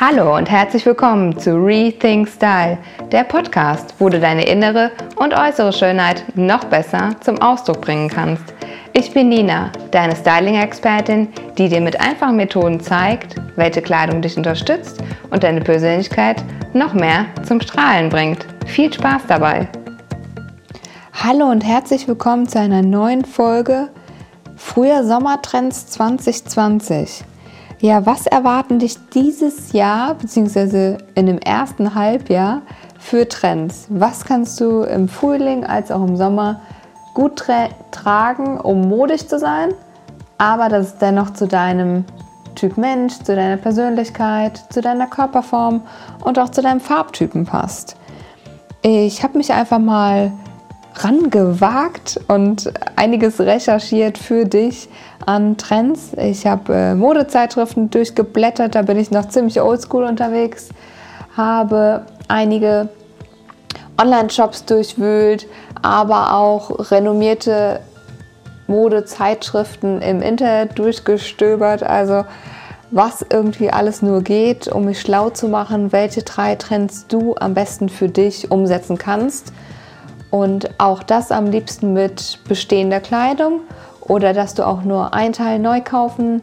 Hallo und herzlich willkommen zu Rethink Style, der Podcast, wo du deine innere und äußere Schönheit noch besser zum Ausdruck bringen kannst. Ich bin Nina, deine Styling-Expertin, die dir mit einfachen Methoden zeigt, welche Kleidung dich unterstützt und deine Persönlichkeit noch mehr zum Strahlen bringt. Viel Spaß dabei! Hallo und herzlich willkommen zu einer neuen Folge Früher Sommertrends 2020. Ja, was erwarten dich dieses Jahr bzw. in dem ersten Halbjahr für Trends? Was kannst du im Frühling als auch im Sommer gut tra tragen, um modisch zu sein, aber dass es dennoch zu deinem Typ Mensch, zu deiner Persönlichkeit, zu deiner Körperform und auch zu deinem Farbtypen passt? Ich habe mich einfach mal rangewagt und einiges recherchiert für dich an Trends. Ich habe äh, Modezeitschriften durchgeblättert, da bin ich noch ziemlich oldschool unterwegs, habe einige Online-Shops durchwühlt, aber auch renommierte Modezeitschriften im Internet durchgestöbert. Also was irgendwie alles nur geht, um mich schlau zu machen, welche drei Trends du am besten für dich umsetzen kannst. Und auch das am liebsten mit bestehender Kleidung oder dass du auch nur ein Teil neu kaufen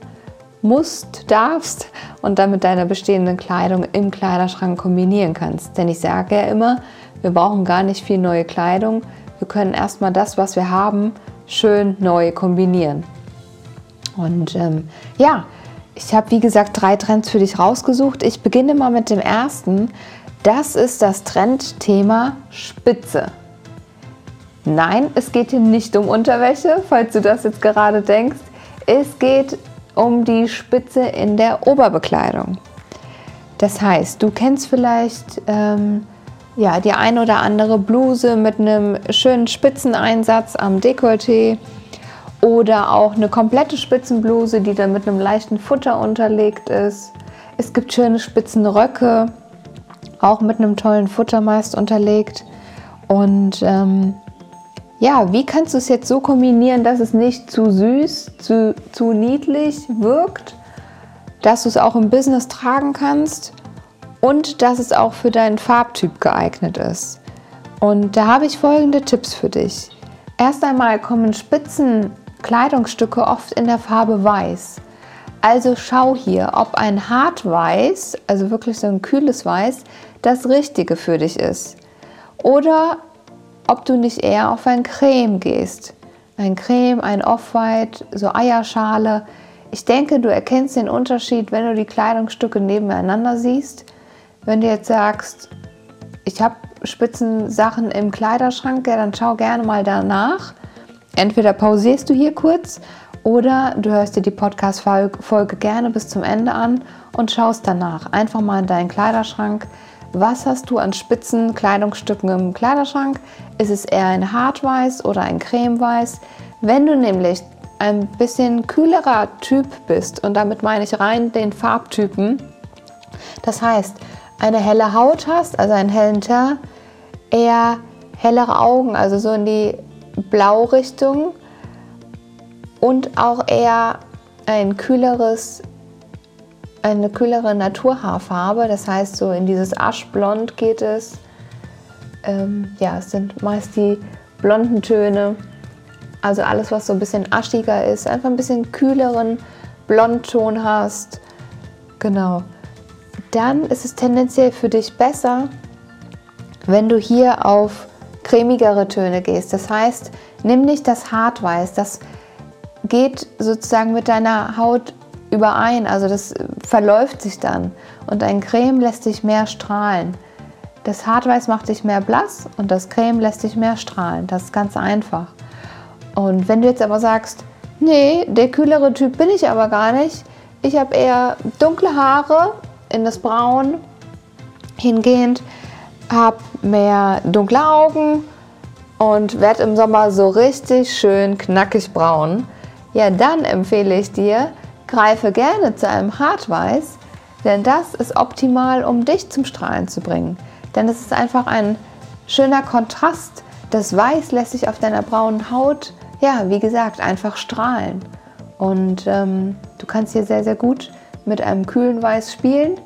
musst, darfst und dann mit deiner bestehenden Kleidung im Kleiderschrank kombinieren kannst. Denn ich sage ja immer, wir brauchen gar nicht viel neue Kleidung. Wir können erstmal das, was wir haben, schön neu kombinieren. Und ähm, ja, ich habe wie gesagt drei Trends für dich rausgesucht. Ich beginne mal mit dem ersten. Das ist das Trendthema Spitze. Nein, es geht hier nicht um Unterwäsche, falls du das jetzt gerade denkst. Es geht um die Spitze in der Oberbekleidung. Das heißt, du kennst vielleicht ähm, ja, die ein oder andere Bluse mit einem schönen Spitzeneinsatz am Dekolleté oder auch eine komplette Spitzenbluse, die dann mit einem leichten Futter unterlegt ist. Es gibt schöne Spitzenröcke, auch mit einem tollen Futter meist unterlegt. Und ähm, ja, wie kannst du es jetzt so kombinieren, dass es nicht zu süß, zu, zu niedlich wirkt, dass du es auch im Business tragen kannst und dass es auch für deinen Farbtyp geeignet ist? Und da habe ich folgende Tipps für dich. Erst einmal kommen Spitzenkleidungsstücke oft in der Farbe Weiß. Also schau hier, ob ein Hartweiß, also wirklich so ein kühles Weiß, das Richtige für dich ist. Oder ob du nicht eher auf ein Creme gehst. Ein Creme, ein Off-White, so Eierschale. Ich denke, du erkennst den Unterschied, wenn du die Kleidungsstücke nebeneinander siehst. Wenn du jetzt sagst, ich habe Spitzensachen im Kleiderschrank, ja, dann schau gerne mal danach. Entweder pausierst du hier kurz oder du hörst dir die Podcast-Folge gerne bis zum Ende an und schaust danach einfach mal in deinen Kleiderschrank was hast du an spitzen Kleidungsstücken im Kleiderschrank? Ist es eher ein Hartweiß oder ein Cremeweiß? Wenn du nämlich ein bisschen kühlerer Typ bist, und damit meine ich rein den Farbtypen, das heißt, eine helle Haut hast, also einen hellen Teint, eher hellere Augen, also so in die Blaurichtung und auch eher ein kühleres eine kühlere Naturhaarfarbe, das heißt so in dieses Aschblond geht es. Ähm, ja, es sind meist die blonden Töne, also alles, was so ein bisschen aschiger ist, einfach ein bisschen kühleren Blondton hast. Genau. Dann ist es tendenziell für dich besser, wenn du hier auf cremigere Töne gehst. Das heißt, nimm nicht das Hartweiß, das geht sozusagen mit deiner Haut überein, also das verläuft sich dann und ein Creme lässt dich mehr strahlen. Das Hartweiß macht dich mehr blass und das Creme lässt dich mehr strahlen. Das ist ganz einfach. Und wenn du jetzt aber sagst, nee, der kühlere Typ bin ich aber gar nicht, ich habe eher dunkle Haare in das Braun hingehend, habe mehr dunkle Augen und werde im Sommer so richtig schön knackig braun, ja, dann empfehle ich dir, Greife gerne zu einem Hartweiß, denn das ist optimal, um dich zum Strahlen zu bringen. Denn es ist einfach ein schöner Kontrast. Das Weiß lässt sich auf deiner braunen Haut, ja, wie gesagt, einfach strahlen. Und ähm, du kannst hier sehr, sehr gut mit einem kühlen Weiß spielen,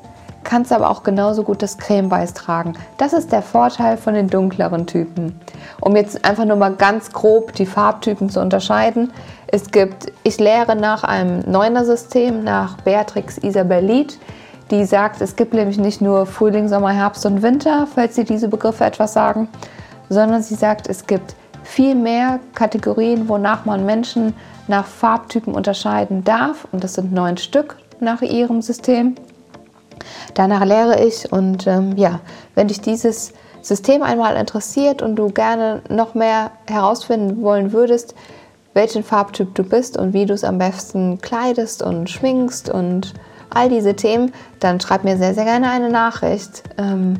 kannst aber auch genauso gut das Cremeweiß tragen. Das ist der Vorteil von den dunkleren Typen. Um jetzt einfach nur mal ganz grob die Farbtypen zu unterscheiden. Es gibt, ich lehre nach einem Neuner-System, nach Beatrix Isabel Lied, die sagt, es gibt nämlich nicht nur Frühling, Sommer, Herbst und Winter, falls Sie diese Begriffe etwas sagen, sondern sie sagt, es gibt viel mehr Kategorien, wonach man Menschen nach Farbtypen unterscheiden darf. Und das sind neun Stück nach ihrem System. Danach lehre ich und ähm, ja, wenn dich dieses System einmal interessiert und du gerne noch mehr herausfinden wollen würdest, welchen Farbtyp du bist und wie du es am besten kleidest und schminkst und all diese Themen, dann schreib mir sehr, sehr gerne eine Nachricht. Ähm,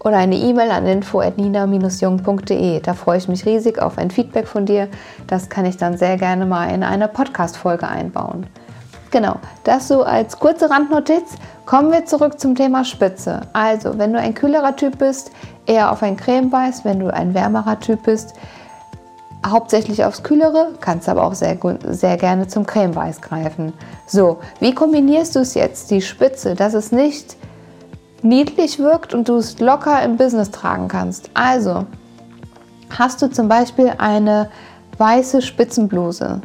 oder eine E-Mail an info@nina-jung.de. Da freue ich mich riesig auf ein Feedback von dir. Das kann ich dann sehr gerne mal in eine Podcast-Folge einbauen. Genau, das so als kurze Randnotiz. Kommen wir zurück zum Thema Spitze. Also, wenn du ein kühlerer Typ bist, eher auf ein Cremeweiß. Wenn du ein wärmerer Typ bist, hauptsächlich aufs Kühlere, kannst aber auch sehr, sehr gerne zum Cremeweiß greifen. So, wie kombinierst du es jetzt, die Spitze, dass es nicht niedlich wirkt und du es locker im Business tragen kannst. Also hast du zum Beispiel eine weiße Spitzenbluse.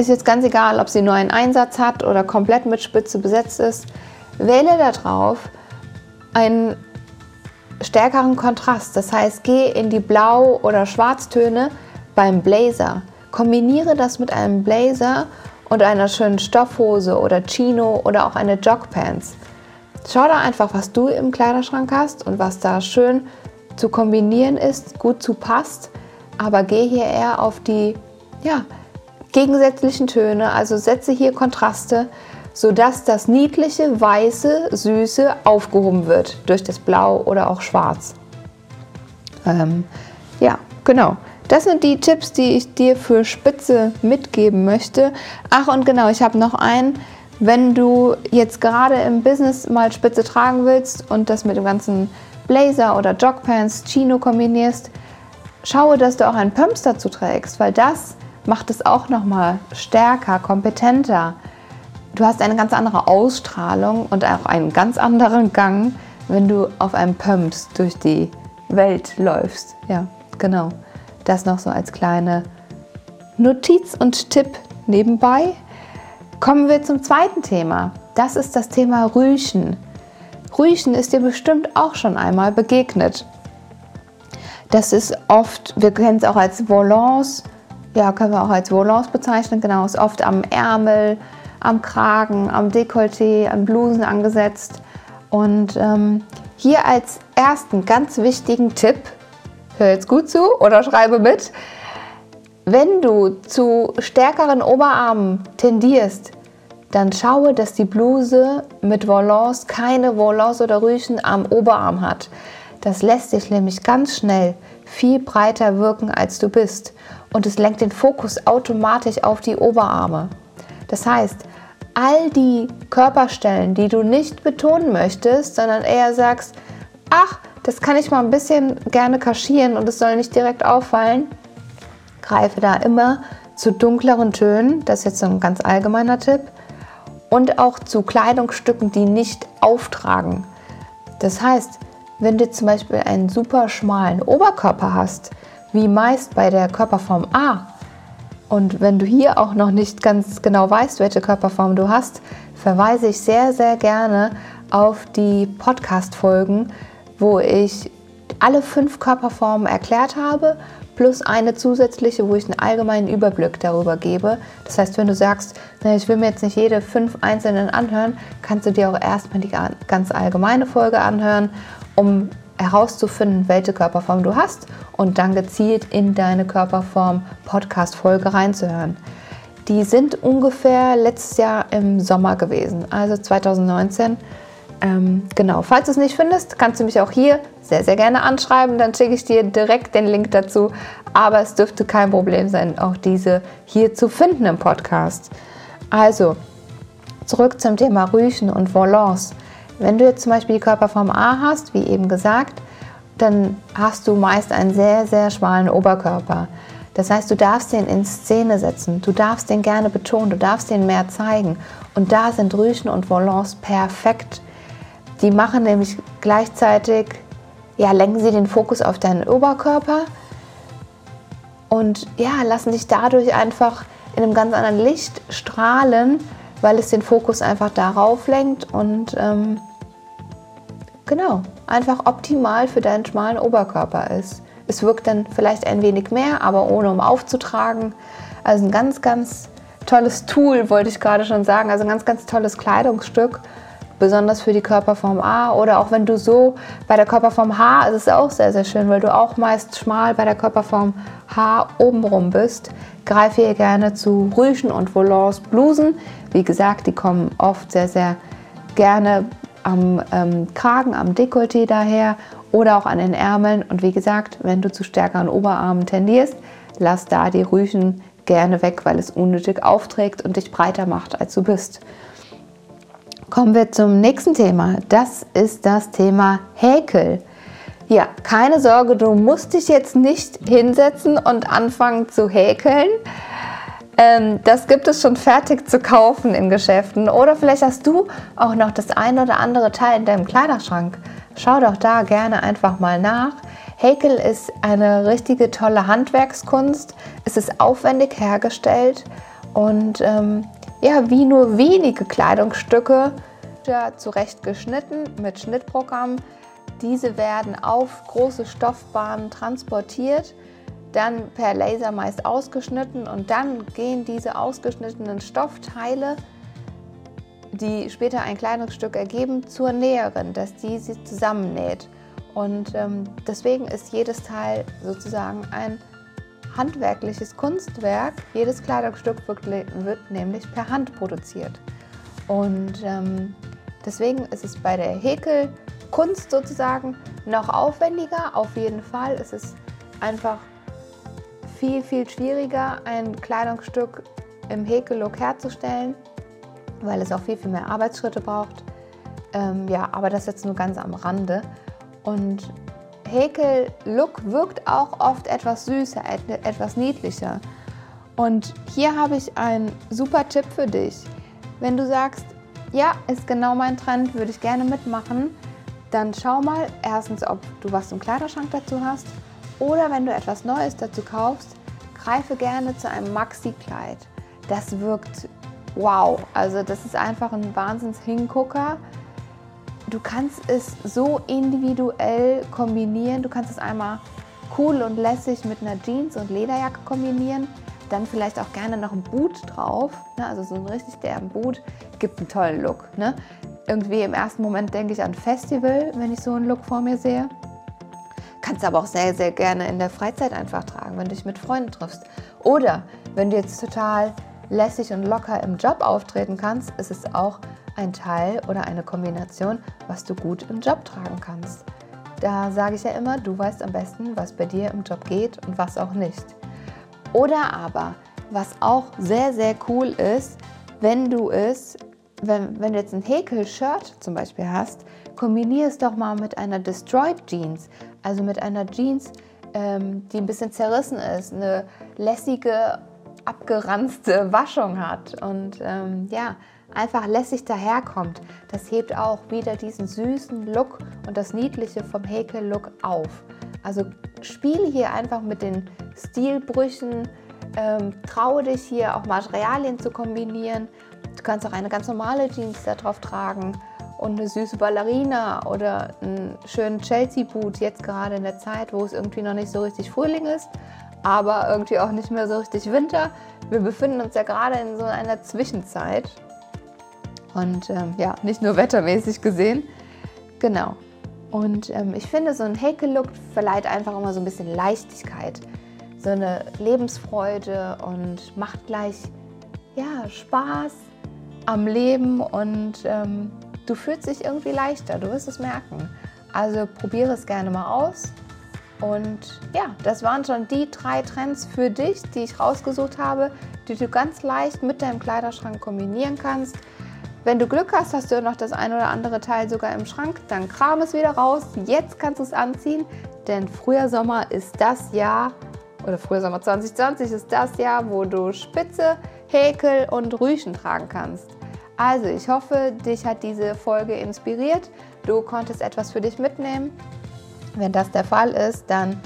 Ist jetzt ganz egal, ob sie nur einen Einsatz hat oder komplett mit Spitze besetzt ist. Wähle darauf einen stärkeren Kontrast. Das heißt, geh in die Blau- oder Schwarztöne beim Blazer. Kombiniere das mit einem Blazer und einer schönen Stoffhose oder Chino oder auch eine Jogpants. Schau da einfach, was du im Kleiderschrank hast und was da schön zu kombinieren ist, gut zu passt. Aber geh hier eher auf die ja, gegensätzlichen Töne, also setze hier Kontraste, sodass das niedliche, weiße, süße aufgehoben wird durch das Blau oder auch Schwarz. Ähm, ja, genau. Das sind die Tipps, die ich dir für Spitze mitgeben möchte. Ach und genau, ich habe noch einen wenn du jetzt gerade im Business mal Spitze tragen willst und das mit dem ganzen Blazer oder Jogpants, Chino kombinierst, schaue, dass du auch einen Pumps dazu trägst, weil das macht es auch nochmal stärker, kompetenter. Du hast eine ganz andere Ausstrahlung und auch einen ganz anderen Gang, wenn du auf einem Pumps durch die Welt läufst. Ja, genau. Das noch so als kleine Notiz und Tipp nebenbei. Kommen wir zum zweiten Thema. Das ist das Thema Rüchen. Rüchen ist dir bestimmt auch schon einmal begegnet. Das ist oft, wir kennen es auch als Volants, ja, können wir auch als Volants bezeichnen, genau, ist oft am Ärmel, am Kragen, am Dekolleté, an Blusen angesetzt. Und ähm, hier als ersten ganz wichtigen Tipp, hör jetzt gut zu oder schreibe mit, wenn du zu stärkeren Oberarmen tendierst, dann schaue, dass die Bluse mit Volants keine Volants oder Rüschen am Oberarm hat. Das lässt dich nämlich ganz schnell viel breiter wirken, als du bist. Und es lenkt den Fokus automatisch auf die Oberarme. Das heißt, all die Körperstellen, die du nicht betonen möchtest, sondern eher sagst, ach, das kann ich mal ein bisschen gerne kaschieren und es soll nicht direkt auffallen, greife da immer zu dunkleren Tönen. Das ist jetzt so ein ganz allgemeiner Tipp. Und auch zu Kleidungsstücken, die nicht auftragen. Das heißt, wenn du zum Beispiel einen super schmalen Oberkörper hast, wie meist bei der Körperform A, und wenn du hier auch noch nicht ganz genau weißt, welche Körperform du hast, verweise ich sehr, sehr gerne auf die Podcast-Folgen, wo ich alle fünf Körperformen erklärt habe plus eine zusätzliche, wo ich einen allgemeinen Überblick darüber gebe. Das heißt, wenn du sagst, ich will mir jetzt nicht jede fünf einzelnen anhören, kannst du dir auch erstmal die ganz allgemeine Folge anhören, um herauszufinden, welche Körperform du hast und dann gezielt in deine Körperform Podcast-Folge reinzuhören. Die sind ungefähr letztes Jahr im Sommer gewesen, also 2019. Ähm, genau, falls du es nicht findest, kannst du mich auch hier sehr, sehr gerne anschreiben. Dann schicke ich dir direkt den Link dazu. Aber es dürfte kein Problem sein, auch diese hier zu finden im Podcast. Also, zurück zum Thema Rüchen und Volants. Wenn du jetzt zum Beispiel die Körperform A hast, wie eben gesagt, dann hast du meist einen sehr, sehr schmalen Oberkörper. Das heißt, du darfst den in Szene setzen, du darfst den gerne betonen, du darfst den mehr zeigen. Und da sind Rüchen und Volants perfekt Die machen nämlich gleichzeitig, ja, lenken sie den Fokus auf deinen Oberkörper und ja, lassen dich dadurch einfach in einem ganz anderen Licht strahlen, weil es den Fokus einfach darauf lenkt und ähm, genau, einfach optimal für deinen schmalen Oberkörper ist. Es wirkt dann vielleicht ein wenig mehr, aber ohne um aufzutragen. Also ein ganz, ganz tolles Tool, wollte ich gerade schon sagen. Also ein ganz, ganz tolles Kleidungsstück, besonders für die Körperform A. Oder auch wenn du so bei der Körperform H ist es auch sehr, sehr schön, weil du auch meist schmal bei der Körperform H obenrum bist. Greife hier gerne zu Rüschen und Volants Blusen. Wie gesagt, die kommen oft sehr, sehr gerne am ähm, Kragen, am Dekolleté daher oder auch an den Ärmeln. Und wie gesagt, wenn du zu stärkeren Oberarmen tendierst, lass da die Rüschen gerne weg, weil es unnötig aufträgt und dich breiter macht, als du bist. Kommen wir zum nächsten Thema. Das ist das Thema Häkel. Ja, keine Sorge, du musst dich jetzt nicht hinsetzen und anfangen zu häkeln. Ähm, das gibt es schon fertig zu kaufen in Geschäften. Oder vielleicht hast du auch noch das eine oder andere Teil in deinem Kleiderschrank. Schau doch da gerne einfach mal nach. Häkel ist eine richtige tolle Handwerkskunst. Es ist aufwendig hergestellt und ähm, ja, wie nur wenige Kleidungsstücke zurecht geschnitten mit Schnittprogramm. Diese werden auf große Stoffbahnen transportiert, dann per Laser meist ausgeschnitten und dann gehen diese ausgeschnittenen Stoffteile die später ein Kleidungsstück ergeben, zur Näherin, dass die sie zusammennäht. Und ähm, deswegen ist jedes Teil sozusagen ein handwerkliches Kunstwerk. Jedes Kleidungsstück wird, wird nämlich per Hand produziert. Und ähm, deswegen ist es bei der Häkelkunst sozusagen noch aufwendiger. Auf jeden Fall ist es einfach viel, viel schwieriger, ein Kleidungsstück im Häkellook herzustellen weil es auch viel, viel mehr Arbeitsschritte braucht. Ähm, ja, aber das jetzt nur ganz am Rande. Und Häkel-Look wirkt auch oft etwas süßer, etwas niedlicher. Und hier habe ich einen super Tipp für dich. Wenn du sagst, ja, ist genau mein Trend, würde ich gerne mitmachen, dann schau mal erstens, ob du was im Kleiderschrank dazu hast oder wenn du etwas Neues dazu kaufst, greife gerne zu einem Maxi-Kleid. Das wirkt wow. Also das ist einfach ein Wahnsinns-Hingucker. Du kannst es so individuell kombinieren. Du kannst es einmal cool und lässig mit einer Jeans und Lederjacke kombinieren. Dann vielleicht auch gerne noch ein Boot drauf. Ne? Also so ein richtig derben Boot gibt einen tollen Look. Ne? Irgendwie im ersten Moment denke ich an Festival, wenn ich so einen Look vor mir sehe. Kannst aber auch sehr, sehr gerne in der Freizeit einfach tragen, wenn du dich mit Freunden triffst. Oder wenn du jetzt total lässig und locker im Job auftreten kannst, ist es auch ein Teil oder eine Kombination, was du gut im Job tragen kannst. Da sage ich ja immer, du weißt am besten, was bei dir im Job geht und was auch nicht. Oder aber, was auch sehr, sehr cool ist, wenn du es, wenn, wenn du jetzt ein Häkel-Shirt zum Beispiel hast, kombinier es doch mal mit einer Destroyed Jeans, also mit einer Jeans, ähm, die ein bisschen zerrissen ist, eine lässige abgeranzte Waschung hat und ähm, ja, einfach lässig daherkommt. Das hebt auch wieder diesen süßen Look und das Niedliche vom Häkel-Look auf. Also spiele hier einfach mit den Stilbrüchen, ähm, traue dich hier auch Materialien zu kombinieren. Du kannst auch eine ganz normale Jeans darauf tragen und eine süße Ballerina oder einen schönen Chelsea-Boot, jetzt gerade in der Zeit, wo es irgendwie noch nicht so richtig Frühling ist aber irgendwie auch nicht mehr so richtig Winter. Wir befinden uns ja gerade in so einer Zwischenzeit. Und ähm, ja, nicht nur wettermäßig gesehen. Genau. Und ähm, ich finde, so ein Häkel-Look verleiht einfach immer so ein bisschen Leichtigkeit, so eine Lebensfreude und macht gleich ja, Spaß am Leben und ähm, du fühlst dich irgendwie leichter, du wirst es merken. Also probiere es gerne mal aus. Und ja, das waren schon die drei Trends für dich, die ich rausgesucht habe, die du ganz leicht mit deinem Kleiderschrank kombinieren kannst. Wenn du Glück hast, hast du noch das ein oder andere Teil sogar im Schrank, dann kram es wieder raus. Jetzt kannst du es anziehen, denn Frühjahr Sommer ist das Jahr, oder Frühjahr Sommer 2020 ist das Jahr, wo du Spitze, Häkel und Rüschen tragen kannst. Also, ich hoffe, dich hat diese Folge inspiriert. Du konntest etwas für dich mitnehmen. Wenn das der Fall ist, dann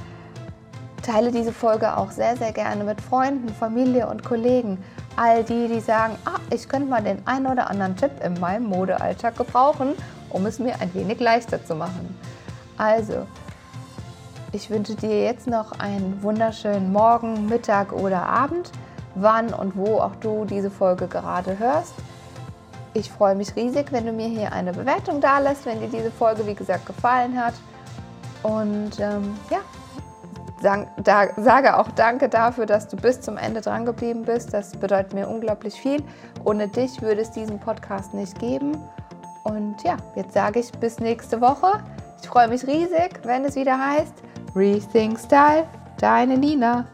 teile diese Folge auch sehr, sehr gerne mit Freunden, Familie und Kollegen. All die, die sagen, ah, ich könnte mal den einen oder anderen Tipp in meinem Modealltag gebrauchen, um es mir ein wenig leichter zu machen. Also, ich wünsche dir jetzt noch einen wunderschönen Morgen, Mittag oder Abend, wann und wo auch du diese Folge gerade hörst. Ich freue mich riesig, wenn du mir hier eine Bewertung da lässt, wenn dir diese Folge, wie gesagt, gefallen hat. Und ähm, ja, da, sage auch danke dafür, dass du bis zum Ende dran geblieben bist. Das bedeutet mir unglaublich viel. Ohne dich würde es diesen Podcast nicht geben. Und ja, jetzt sage ich bis nächste Woche. Ich freue mich riesig, wenn es wieder heißt Rethink Style, deine Nina.